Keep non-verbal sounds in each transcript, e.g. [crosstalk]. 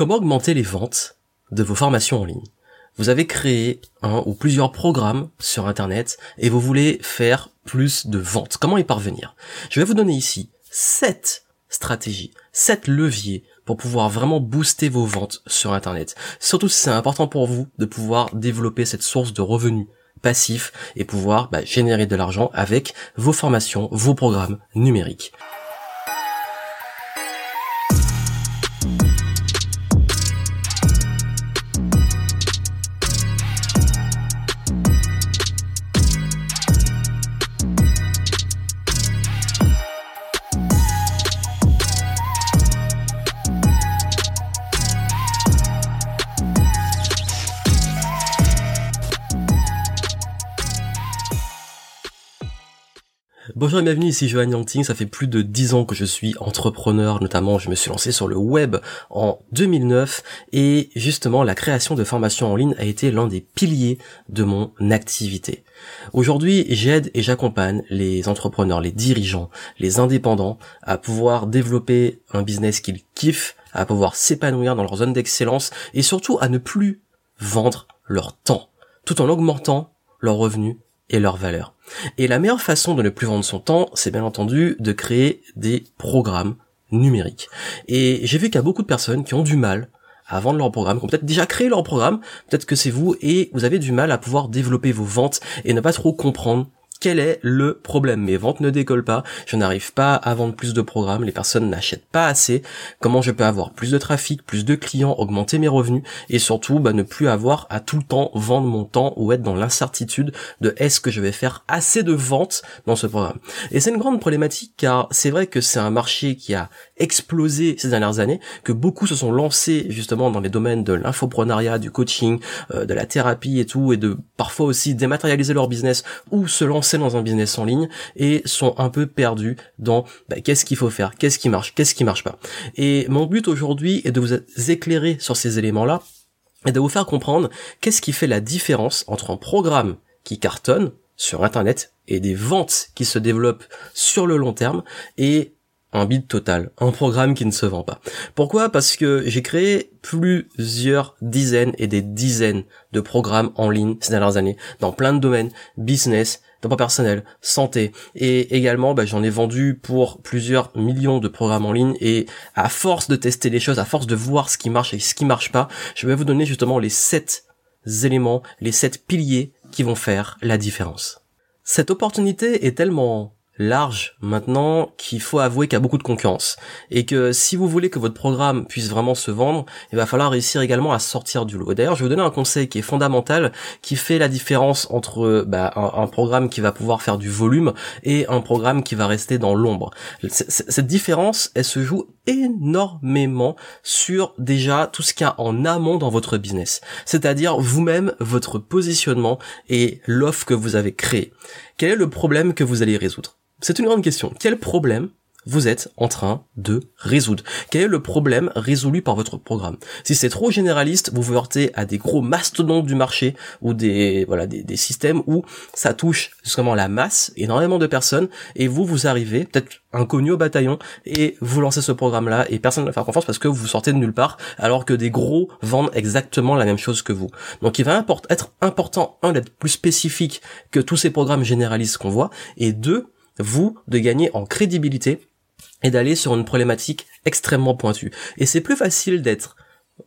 Comment augmenter les ventes de vos formations en ligne? Vous avez créé un ou plusieurs programmes sur Internet et vous voulez faire plus de ventes. Comment y parvenir? Je vais vous donner ici 7 stratégies, 7 leviers pour pouvoir vraiment booster vos ventes sur Internet. Surtout si c'est important pour vous de pouvoir développer cette source de revenus passifs et pouvoir bah, générer de l'argent avec vos formations, vos programmes numériques. Bonjour et bienvenue, ici Johan Yangting, ça fait plus de 10 ans que je suis entrepreneur, notamment je me suis lancé sur le web en 2009 et justement la création de formations en ligne a été l'un des piliers de mon activité. Aujourd'hui, j'aide et j'accompagne les entrepreneurs, les dirigeants, les indépendants à pouvoir développer un business qu'ils kiffent, à pouvoir s'épanouir dans leur zone d'excellence et surtout à ne plus vendre leur temps, tout en augmentant leurs revenus et leur valeur. Et la meilleure façon de ne plus vendre son temps, c'est bien entendu de créer des programmes numériques. Et j'ai vu qu'il y a beaucoup de personnes qui ont du mal à vendre leur programme, qui ont peut-être déjà créé leur programme, peut-être que c'est vous, et vous avez du mal à pouvoir développer vos ventes et ne pas trop comprendre quel est le problème Mes ventes ne décollent pas, je n'arrive pas à vendre plus de programmes, les personnes n'achètent pas assez. Comment je peux avoir plus de trafic, plus de clients, augmenter mes revenus et surtout bah, ne plus avoir à tout le temps vendre mon temps ou être dans l'incertitude de est-ce que je vais faire assez de ventes dans ce programme. Et c'est une grande problématique car c'est vrai que c'est un marché qui a explosé ces dernières années, que beaucoup se sont lancés justement dans les domaines de l'infoprenariat, du coaching, euh, de la thérapie et tout, et de parfois aussi dématérialiser leur business ou se lancer dans un business en ligne et sont un peu perdus dans bah, qu'est-ce qu'il faut faire, qu'est-ce qui marche, qu'est-ce qui marche pas. Et mon but aujourd'hui est de vous éclairer sur ces éléments-là et de vous faire comprendre qu'est-ce qui fait la différence entre un programme qui cartonne sur Internet et des ventes qui se développent sur le long terme et un bid total, un programme qui ne se vend pas. Pourquoi? Parce que j'ai créé plusieurs dizaines et des dizaines de programmes en ligne ces dernières années, dans plein de domaines, business, développement personnel, santé, et également bah, j'en ai vendu pour plusieurs millions de programmes en ligne, et à force de tester les choses, à force de voir ce qui marche et ce qui marche pas, je vais vous donner justement les sept éléments, les sept piliers qui vont faire la différence. Cette opportunité est tellement large maintenant qu'il faut avouer qu'il y a beaucoup de concurrence et que si vous voulez que votre programme puisse vraiment se vendre, il va falloir réussir également à sortir du lot. D'ailleurs, je vais vous donner un conseil qui est fondamental, qui fait la différence entre bah, un, programme qui va pouvoir faire du volume et un programme qui va rester dans l'ombre. Cette différence, elle se joue énormément sur déjà tout ce qu'il y a en amont dans votre business, c'est-à-dire vous-même, votre positionnement et l'offre que vous avez créée. Quel est le problème que vous allez résoudre? C'est une grande question. Quel problème vous êtes en train de résoudre? Quel est le problème résolu par votre programme? Si c'est trop généraliste, vous vous heurtez à des gros mastodontes du marché ou des voilà des, systèmes où ça touche justement la masse, énormément de personnes, et vous vous arrivez peut-être inconnu au bataillon et vous lancez ce programme-là et personne ne va faire confiance parce que vous sortez de nulle part alors que des gros vendent exactement la même chose que vous. Donc il va être important un d'être plus spécifique que tous ces programmes généralistes qu'on voit et deux vous de gagner en crédibilité et d'aller sur une problématique extrêmement pointue. Et c'est plus facile d'être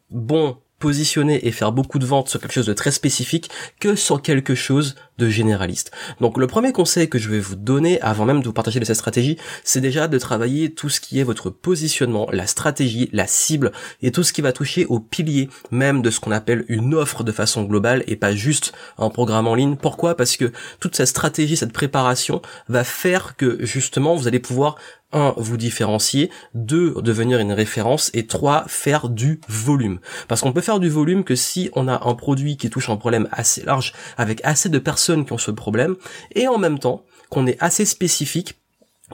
bon positionner et faire beaucoup de ventes sur quelque chose de très spécifique que sur quelque chose de généraliste. Donc le premier conseil que je vais vous donner avant même de vous partager de cette stratégie, c'est déjà de travailler tout ce qui est votre positionnement, la stratégie, la cible et tout ce qui va toucher au pilier même de ce qu'on appelle une offre de façon globale et pas juste un programme en ligne. Pourquoi? Parce que toute cette stratégie, cette préparation va faire que justement vous allez pouvoir un, vous différencier, deux, devenir une référence, et trois, faire du volume. Parce qu'on peut faire du volume que si on a un produit qui touche un problème assez large, avec assez de personnes qui ont ce problème, et en même temps, qu'on est assez spécifique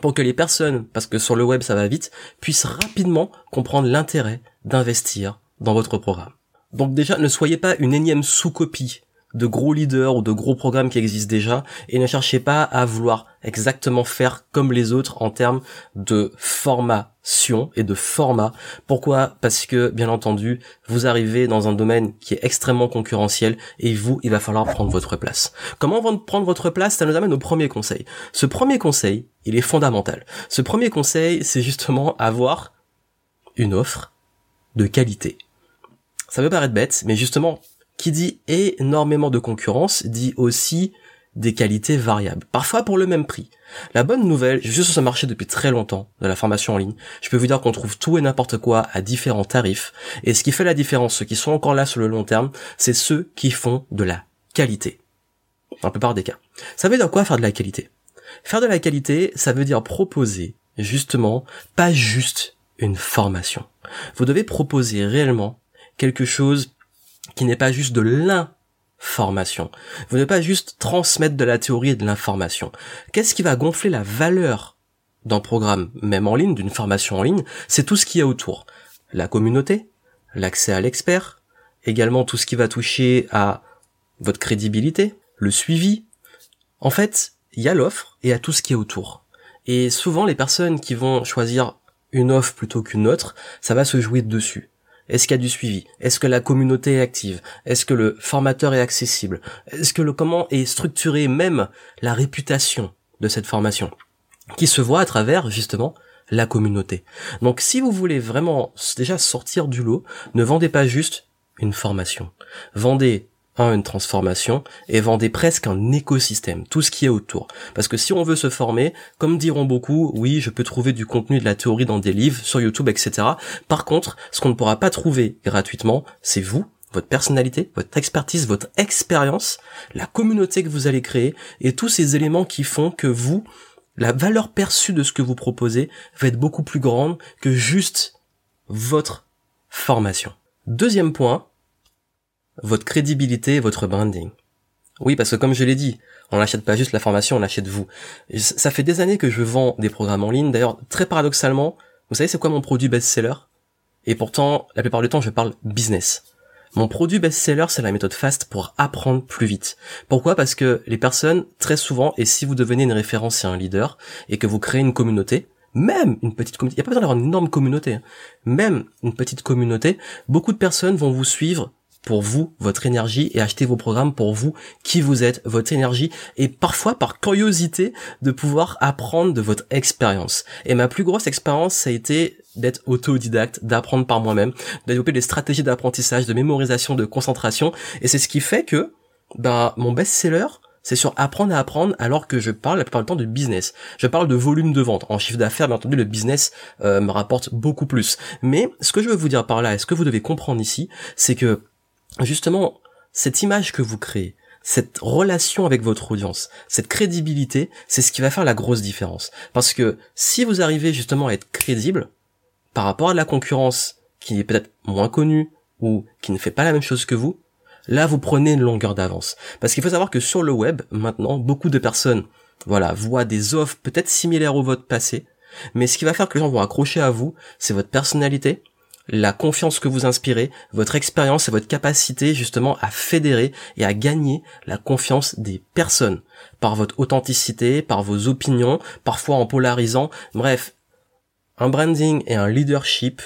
pour que les personnes, parce que sur le web ça va vite, puissent rapidement comprendre l'intérêt d'investir dans votre programme. Donc déjà, ne soyez pas une énième sous-copie de gros leaders ou de gros programmes qui existent déjà et ne cherchez pas à vouloir exactement faire comme les autres en termes de formation et de format. Pourquoi? Parce que bien entendu, vous arrivez dans un domaine qui est extrêmement concurrentiel et vous, il va falloir prendre votre place. Comment prendre votre place? Ça nous amène au premier conseil. Ce premier conseil, il est fondamental. Ce premier conseil, c'est justement avoir une offre de qualité. Ça peut paraître bête, mais justement, qui dit énormément de concurrence dit aussi des qualités variables, parfois pour le même prix. La bonne nouvelle, je suis sur ce marché depuis très longtemps de la formation en ligne. Je peux vous dire qu'on trouve tout et n'importe quoi à différents tarifs. Et ce qui fait la différence, ceux qui sont encore là sur le long terme, c'est ceux qui font de la qualité. Dans la plupart des cas. Ça veut dire quoi faire de la qualité? Faire de la qualité, ça veut dire proposer, justement, pas juste une formation. Vous devez proposer réellement quelque chose n'est pas juste de l'information. Vous ne pas juste transmettre de la théorie et de l'information. Qu'est-ce qui va gonfler la valeur d'un programme, même en ligne, d'une formation en ligne? C'est tout ce qui est autour. La communauté, l'accès à l'expert, également tout ce qui va toucher à votre crédibilité, le suivi. En fait, il y a l'offre et à tout ce qui est autour. Et souvent, les personnes qui vont choisir une offre plutôt qu'une autre, ça va se jouer dessus. Est-ce qu'il y a du suivi? Est-ce que la communauté est active? Est-ce que le formateur est accessible? Est-ce que le comment est structuré même la réputation de cette formation qui se voit à travers justement la communauté? Donc si vous voulez vraiment déjà sortir du lot, ne vendez pas juste une formation. Vendez une transformation et vendez presque un écosystème, tout ce qui est autour. Parce que si on veut se former, comme diront beaucoup, oui, je peux trouver du contenu de la théorie dans des livres, sur YouTube, etc. Par contre, ce qu'on ne pourra pas trouver gratuitement, c'est vous, votre personnalité, votre expertise, votre expérience, la communauté que vous allez créer et tous ces éléments qui font que vous, la valeur perçue de ce que vous proposez va être beaucoup plus grande que juste votre formation. Deuxième point, votre crédibilité votre branding. Oui, parce que comme je l'ai dit, on n'achète pas juste la formation, on achète vous. Ça fait des années que je vends des programmes en ligne. D'ailleurs, très paradoxalement, vous savez c'est quoi mon produit best-seller? Et pourtant, la plupart du temps, je parle business. Mon produit best-seller, c'est la méthode FAST pour apprendre plus vite. Pourquoi? Parce que les personnes, très souvent, et si vous devenez une référence et un leader, et que vous créez une communauté, même une petite communauté, il n'y a pas besoin d'avoir une énorme communauté, hein. même une petite communauté, beaucoup de personnes vont vous suivre pour vous, votre énergie, et acheter vos programmes pour vous, qui vous êtes, votre énergie, et parfois par curiosité de pouvoir apprendre de votre expérience. Et ma plus grosse expérience, ça a été d'être autodidacte, d'apprendre par moi-même, de des stratégies d'apprentissage, de mémorisation, de concentration, et c'est ce qui fait que, bah, mon best-seller, c'est sur apprendre à apprendre alors que je parle la plupart du temps de business. Je parle de volume de vente. En chiffre d'affaires, bien entendu, le business euh, me rapporte beaucoup plus. Mais ce que je veux vous dire par là, et ce que vous devez comprendre ici, c'est que justement, cette image que vous créez, cette relation avec votre audience, cette crédibilité, c'est ce qui va faire la grosse différence. Parce que si vous arrivez justement à être crédible par rapport à la concurrence qui est peut-être moins connue ou qui ne fait pas la même chose que vous, là vous prenez une longueur d'avance. Parce qu'il faut savoir que sur le web, maintenant, beaucoup de personnes, voilà, voient des offres peut-être similaires au vote passé, mais ce qui va faire que les gens vont accrocher à vous, c'est votre personnalité, la confiance que vous inspirez, votre expérience et votre capacité justement à fédérer et à gagner la confiance des personnes par votre authenticité, par vos opinions, parfois en polarisant. Bref, un branding et un leadership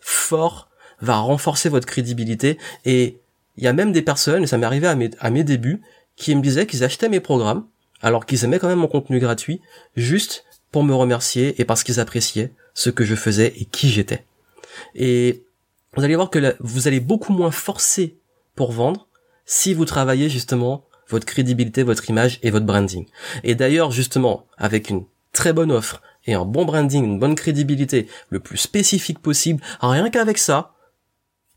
fort va renforcer votre crédibilité et il y a même des personnes, et ça m'est arrivé à mes, à mes débuts, qui me disaient qu'ils achetaient mes programmes alors qu'ils aimaient quand même mon contenu gratuit juste pour me remercier et parce qu'ils appréciaient ce que je faisais et qui j'étais. Et vous allez voir que vous allez beaucoup moins forcer pour vendre si vous travaillez justement votre crédibilité, votre image et votre branding. Et d'ailleurs, justement, avec une très bonne offre et un bon branding, une bonne crédibilité, le plus spécifique possible, rien qu'avec ça,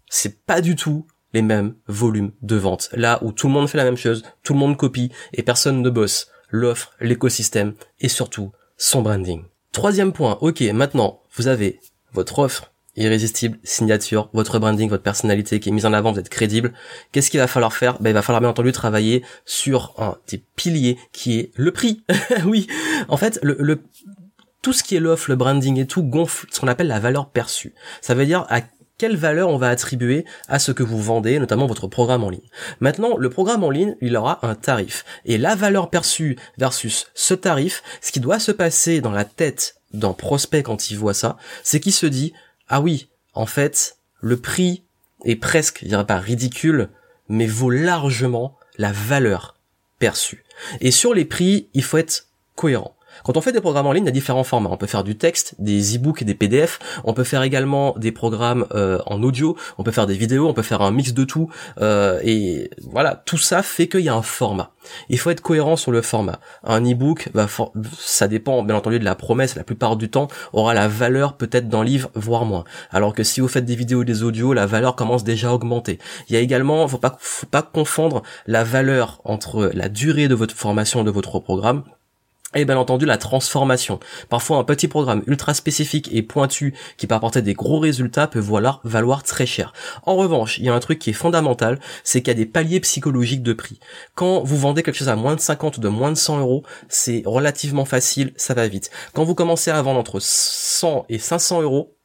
c'est pas du tout les mêmes volumes de vente. Là où tout le monde fait la même chose, tout le monde copie et personne ne bosse. L'offre, l'écosystème et surtout son branding. Troisième point, ok, maintenant vous avez votre offre, irrésistible, signature, votre branding, votre personnalité qui est mise en avant, vous êtes crédible. Qu'est-ce qu'il va falloir faire? Ben il va falloir bien entendu travailler sur un des piliers qui est le prix. [laughs] oui, en fait, le, le tout ce qui est l'offre, le branding et tout gonfle ce qu'on appelle la valeur perçue. Ça veut dire à quelle valeur on va attribuer à ce que vous vendez, notamment votre programme en ligne. Maintenant, le programme en ligne, il aura un tarif. Et la valeur perçue versus ce tarif, ce qui doit se passer dans la tête d'un prospect quand il voit ça, c'est qu'il se dit, ah oui, en fait, le prix est presque, je dirais pas ridicule, mais vaut largement la valeur perçue. Et sur les prix, il faut être cohérent. Quand on fait des programmes en ligne, il y a différents formats. On peut faire du texte, des e-books et des PDF. On peut faire également des programmes euh, en audio. On peut faire des vidéos. On peut faire un mix de tout. Euh, et voilà, tout ça fait qu'il y a un format. Il faut être cohérent sur le format. Un e-book, bah, ça dépend bien entendu de la promesse. La plupart du temps, aura la valeur peut-être d'un livre, voire moins. Alors que si vous faites des vidéos et des audios, la valeur commence déjà à augmenter. Il y a également, faut pas, faut pas confondre la valeur entre la durée de votre formation de votre programme et bien entendu la transformation. Parfois un petit programme ultra spécifique et pointu qui peut apporter des gros résultats peut valoir, valoir très cher. En revanche, il y a un truc qui est fondamental, c'est qu'il y a des paliers psychologiques de prix. Quand vous vendez quelque chose à moins de 50 ou de moins de 100 euros, c'est relativement facile, ça va vite. Quand vous commencez à vendre entre 100 et 500 euros,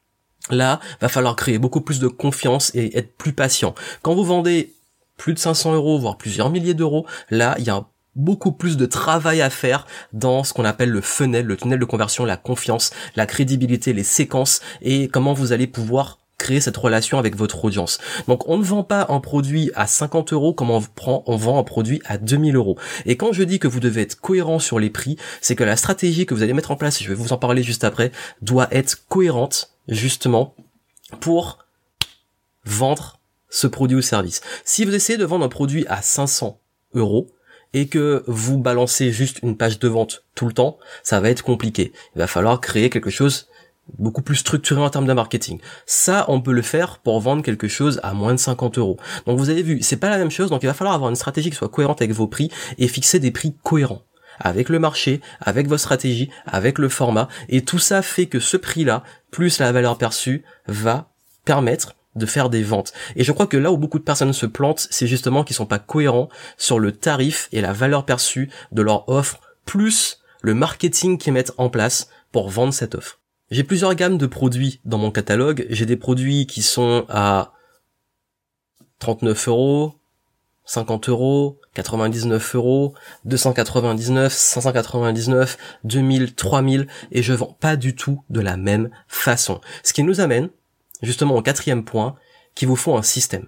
là, va falloir créer beaucoup plus de confiance et être plus patient. Quand vous vendez plus de 500 euros, voire plusieurs milliers d'euros, là, il y a un beaucoup plus de travail à faire dans ce qu'on appelle le funnel, le tunnel de conversion, la confiance, la crédibilité, les séquences et comment vous allez pouvoir créer cette relation avec votre audience. Donc on ne vend pas un produit à 50 euros comme on prend, on vend un produit à 2000 euros. Et quand je dis que vous devez être cohérent sur les prix, c'est que la stratégie que vous allez mettre en place, je vais vous en parler juste après, doit être cohérente justement pour vendre ce produit ou service. Si vous essayez de vendre un produit à 500 euros, et que vous balancez juste une page de vente tout le temps, ça va être compliqué. Il va falloir créer quelque chose beaucoup plus structuré en termes de marketing. Ça, on peut le faire pour vendre quelque chose à moins de 50 euros. Donc vous avez vu, c'est pas la même chose, donc il va falloir avoir une stratégie qui soit cohérente avec vos prix et fixer des prix cohérents avec le marché, avec vos stratégies, avec le format, et tout ça fait que ce prix-là, plus la valeur perçue, va permettre de faire des ventes. Et je crois que là où beaucoup de personnes se plantent, c'est justement qu'ils sont pas cohérents sur le tarif et la valeur perçue de leur offre, plus le marketing qu'ils mettent en place pour vendre cette offre. J'ai plusieurs gammes de produits dans mon catalogue. J'ai des produits qui sont à 39 euros, 50 euros, 99 euros, 299, 599, 2000, 3000, et je vends pas du tout de la même façon. Ce qui nous amène justement au quatrième point, qui vous faut un système.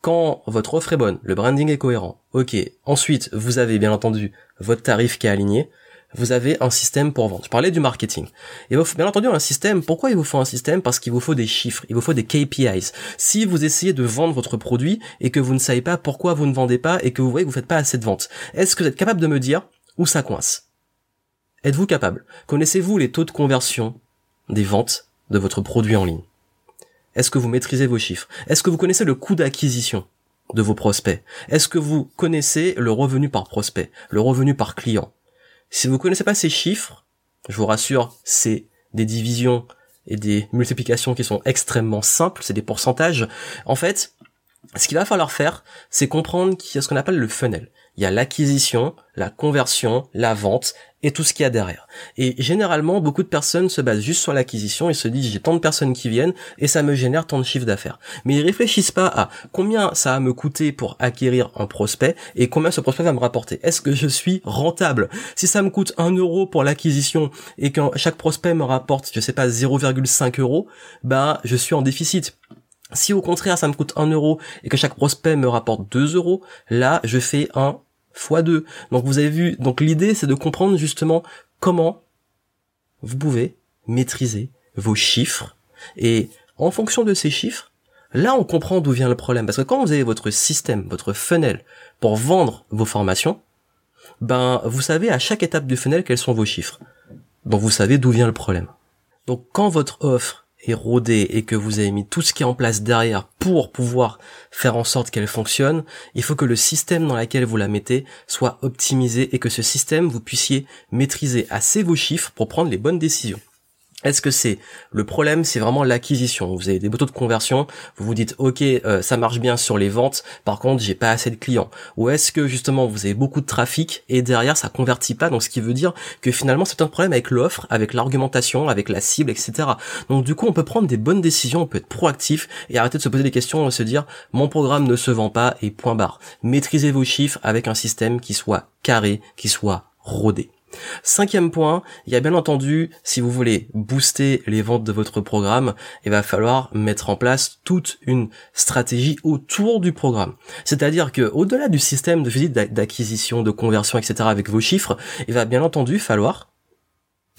Quand votre offre est bonne, le branding est cohérent, ok, ensuite vous avez bien entendu votre tarif qui est aligné, vous avez un système pour vendre. Je parlais du marketing. Il vous faut bien entendu un système. Pourquoi il vous faut un système? Parce qu'il vous faut des chiffres, il vous faut des KPIs. Si vous essayez de vendre votre produit et que vous ne savez pas pourquoi vous ne vendez pas et que vous voyez que vous faites pas assez de ventes, est-ce que vous êtes capable de me dire où ça coince? Êtes-vous capable? Connaissez-vous les taux de conversion des ventes de votre produit en ligne? Est-ce que vous maîtrisez vos chiffres? Est-ce que vous connaissez le coût d'acquisition de vos prospects? Est-ce que vous connaissez le revenu par prospect, le revenu par client? Si vous connaissez pas ces chiffres, je vous rassure, c'est des divisions et des multiplications qui sont extrêmement simples, c'est des pourcentages. En fait, ce qu'il va falloir faire, c'est comprendre qu'il y a ce qu'on appelle le funnel. Il y a l'acquisition, la conversion, la vente et tout ce qu'il y a derrière. Et généralement, beaucoup de personnes se basent juste sur l'acquisition et se disent j'ai tant de personnes qui viennent et ça me génère tant de chiffre d'affaires. Mais ils réfléchissent pas à combien ça va me coûter pour acquérir un prospect et combien ce prospect va me rapporter. Est-ce que je suis rentable? Si ça me coûte 1 euro pour l'acquisition et que chaque prospect me rapporte, je sais pas, 0,5 euros, bah je suis en déficit. Si au contraire ça me coûte 1 euro et que chaque prospect me rapporte 2 euros, là je fais un fois 2. Donc vous avez vu, donc l'idée c'est de comprendre justement comment vous pouvez maîtriser vos chiffres et en fonction de ces chiffres, là on comprend d'où vient le problème. Parce que quand vous avez votre système, votre funnel pour vendre vos formations, ben vous savez à chaque étape du funnel quels sont vos chiffres. Donc vous savez d'où vient le problème. Donc quand votre offre est rodée et que vous avez mis tout ce qui est en place derrière pour pouvoir faire en sorte qu'elle fonctionne, il faut que le système dans lequel vous la mettez soit optimisé et que ce système vous puissiez maîtriser assez vos chiffres pour prendre les bonnes décisions. Est-ce que c'est le problème C'est vraiment l'acquisition? Vous avez des taux de conversion, vous vous dites ok, euh, ça marche bien sur les ventes. Par contre, j'ai pas assez de clients. Ou est-ce que justement vous avez beaucoup de trafic et derrière ça convertit pas? Donc ce qui veut dire que finalement c'est un problème avec l'offre, avec l'argumentation, avec la cible, etc. Donc du coup, on peut prendre des bonnes décisions, on peut être proactif et arrêter de se poser des questions et se dire mon programme ne se vend pas et point barre. Maîtrisez vos chiffres avec un système qui soit carré, qui soit rodé. Cinquième point, il y a bien entendu, si vous voulez booster les ventes de votre programme, il va falloir mettre en place toute une stratégie autour du programme. C'est-à-dire que au-delà du système de visite d'acquisition, de conversion, etc. avec vos chiffres, il va bien entendu falloir,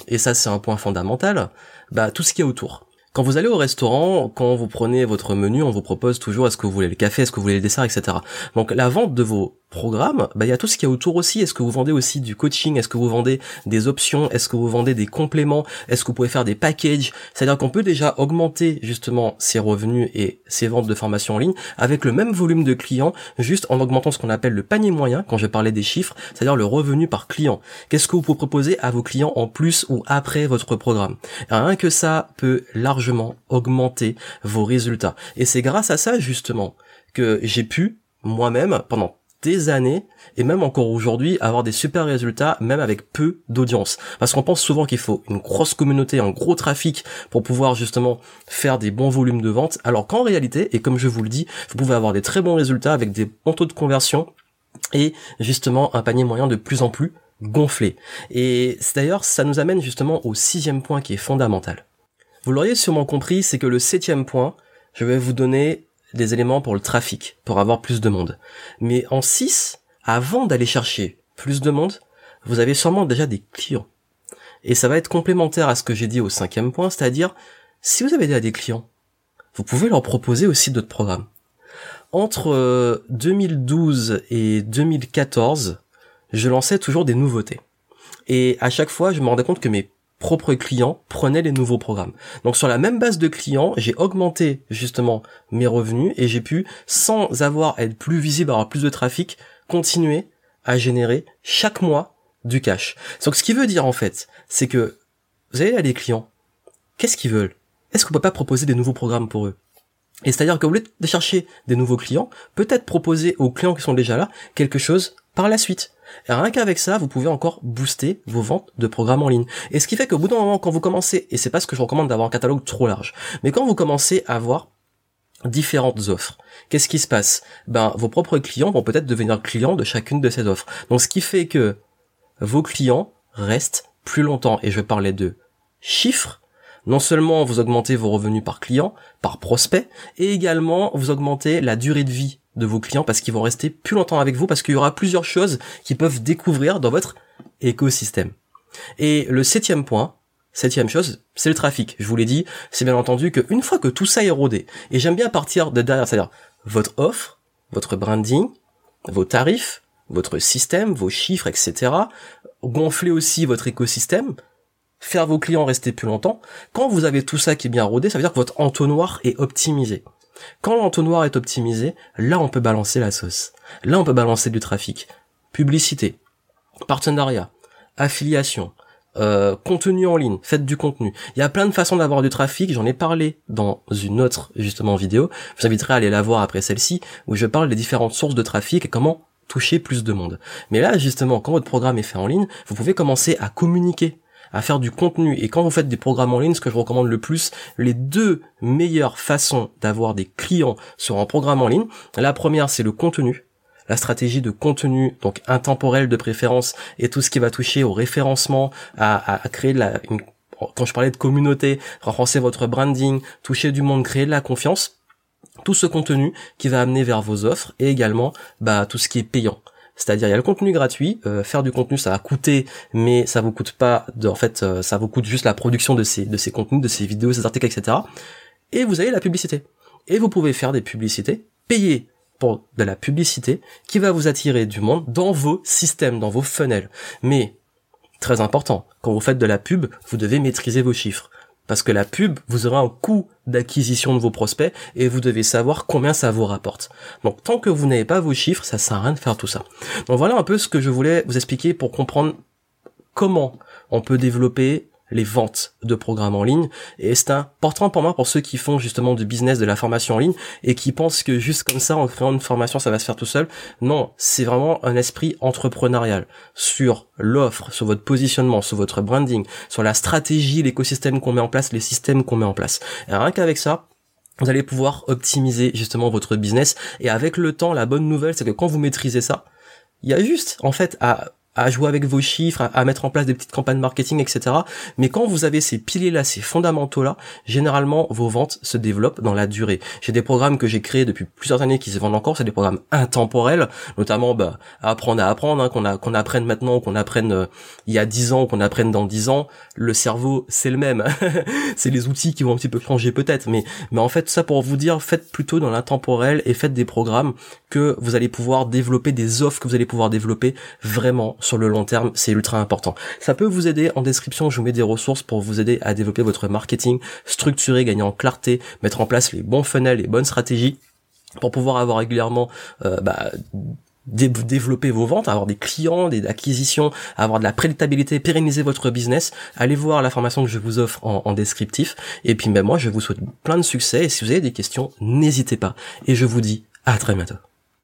et ça c'est un point fondamental, bah, tout ce qui est autour. Quand vous allez au restaurant, quand vous prenez votre menu, on vous propose toujours est-ce que vous voulez le café, est-ce que vous voulez le dessert, etc. Donc la vente de vos programme, bah, il y a tout ce qui est autour aussi. Est-ce que vous vendez aussi du coaching? Est-ce que vous vendez des options? Est-ce que vous vendez des compléments? Est-ce que vous pouvez faire des packages? C'est-à-dire qu'on peut déjà augmenter justement ses revenus et ses ventes de formation en ligne avec le même volume de clients, juste en augmentant ce qu'on appelle le panier moyen, quand je parlais des chiffres, c'est-à-dire le revenu par client. Qu'est-ce que vous pouvez proposer à vos clients en plus ou après votre programme? Rien que ça peut largement augmenter vos résultats. Et c'est grâce à ça justement que j'ai pu moi-même pendant des années et même encore aujourd'hui avoir des super résultats même avec peu d'audience. Parce qu'on pense souvent qu'il faut une grosse communauté un gros trafic pour pouvoir justement faire des bons volumes de vente. Alors qu'en réalité et comme je vous le dis vous pouvez avoir des très bons résultats avec des bons taux de conversion et justement un panier moyen de plus en plus gonflé. Et d'ailleurs ça nous amène justement au sixième point qui est fondamental. Vous l'auriez sûrement compris c'est que le septième point je vais vous donner des éléments pour le trafic, pour avoir plus de monde. Mais en 6, avant d'aller chercher plus de monde, vous avez sûrement déjà des clients. Et ça va être complémentaire à ce que j'ai dit au cinquième point, c'est-à-dire, si vous avez déjà des clients, vous pouvez leur proposer aussi d'autres programmes. Entre 2012 euh, et 2014, je lançais toujours des nouveautés. Et à chaque fois, je me rendais compte que mes propres clients prenaient les nouveaux programmes. Donc sur la même base de clients, j'ai augmenté justement mes revenus et j'ai pu, sans avoir à être plus visible, avoir plus de trafic, continuer à générer chaque mois du cash. Donc ce qui veut dire en fait, c'est que vous allez à des clients, qu'est-ce qu'ils veulent? Est-ce qu'on peut pas proposer des nouveaux programmes pour eux? Et c'est-à-dire que vous lieu de chercher des nouveaux clients, peut-être proposer aux clients qui sont déjà là quelque chose par la suite. Rien qu'avec ça, vous pouvez encore booster vos ventes de programmes en ligne. Et ce qui fait qu'au bout d'un moment, quand vous commencez, et c'est pas ce que je recommande d'avoir un catalogue trop large, mais quand vous commencez à avoir différentes offres. Qu'est-ce qui se passe? Ben, vos propres clients vont peut-être devenir clients de chacune de ces offres. Donc, ce qui fait que vos clients restent plus longtemps. Et je parlais de chiffres. Non seulement vous augmentez vos revenus par client, par prospect, et également vous augmentez la durée de vie de vos clients parce qu'ils vont rester plus longtemps avec vous parce qu'il y aura plusieurs choses qu'ils peuvent découvrir dans votre écosystème. Et le septième point, septième chose, c'est le trafic. Je vous l'ai dit, c'est bien entendu qu'une fois que tout ça est rodé, et j'aime bien partir de derrière, c'est-à-dire votre offre, votre branding, vos tarifs, votre système, vos chiffres, etc. Gonfler aussi votre écosystème, faire vos clients rester plus longtemps. Quand vous avez tout ça qui est bien rodé, ça veut dire que votre entonnoir est optimisé. Quand l'entonnoir est optimisé, là on peut balancer la sauce. Là on peut balancer du trafic. Publicité, partenariat, affiliation, euh, contenu en ligne, faites du contenu. Il y a plein de façons d'avoir du trafic, j'en ai parlé dans une autre justement vidéo. Je vous inviterai à aller la voir après celle-ci, où je parle des différentes sources de trafic et comment toucher plus de monde. Mais là justement, quand votre programme est fait en ligne, vous pouvez commencer à communiquer à faire du contenu. Et quand vous faites des programmes en ligne, ce que je recommande le plus, les deux meilleures façons d'avoir des clients sur un programme en ligne, la première c'est le contenu la stratégie de contenu, donc intemporel de préférence, et tout ce qui va toucher au référencement, à, créer de la, quand je parlais de communauté, renforcer votre branding, toucher du monde, créer de la confiance, tout ce contenu qui va amener vers vos offres, et également bah, tout ce qui est payant. C'est-à-dire il y a le contenu gratuit, euh, faire du contenu ça va coûter, mais ça vous coûte pas, de, en fait euh, ça vous coûte juste la production de ces de ces contenus, de ces vidéos, ces articles, etc. Et vous avez la publicité. Et vous pouvez faire des publicités, payer pour de la publicité qui va vous attirer du monde dans vos systèmes, dans vos funnels. Mais très important, quand vous faites de la pub, vous devez maîtriser vos chiffres. Parce que la pub, vous aurez un coût d'acquisition de vos prospects et vous devez savoir combien ça vous rapporte. Donc tant que vous n'avez pas vos chiffres, ça sert à rien de faire tout ça. Donc voilà un peu ce que je voulais vous expliquer pour comprendre comment on peut développer les ventes de programmes en ligne. Et c'est important pour moi pour ceux qui font justement du business, de la formation en ligne et qui pensent que juste comme ça, en créant une formation, ça va se faire tout seul. Non, c'est vraiment un esprit entrepreneurial sur l'offre, sur votre positionnement, sur votre branding, sur la stratégie, l'écosystème qu'on met en place, les systèmes qu'on met en place. Rien qu'avec ça, vous allez pouvoir optimiser justement votre business. Et avec le temps, la bonne nouvelle, c'est que quand vous maîtrisez ça, il y a juste en fait à à jouer avec vos chiffres, à, mettre en place des petites campagnes marketing, etc. Mais quand vous avez ces piliers-là, ces fondamentaux-là, généralement, vos ventes se développent dans la durée. J'ai des programmes que j'ai créés depuis plusieurs années qui se vendent encore, c'est des programmes intemporels, notamment bah, apprendre à apprendre, hein, qu'on apprenne maintenant, qu'on apprenne euh, il y a 10 ans, qu'on apprenne dans 10 ans. Le cerveau, c'est le même. [laughs] c'est les outils qui vont un petit peu changer peut-être, mais, mais en fait, ça pour vous dire, faites plutôt dans l'intemporel et faites des programmes que vous allez pouvoir développer, des offres que vous allez pouvoir développer vraiment sur le long terme, c'est ultra important. Ça peut vous aider en description, je vous mets des ressources pour vous aider à développer votre marketing structuré, gagner en clarté, mettre en place les bons funnels, les bonnes stratégies pour pouvoir avoir régulièrement euh, bah, développer vos ventes, avoir des clients, des acquisitions, avoir de la prédictabilité, pérenniser votre business, allez voir la formation que je vous offre en, en descriptif. Et puis ben moi je vous souhaite plein de succès et si vous avez des questions, n'hésitez pas. Et je vous dis à très bientôt.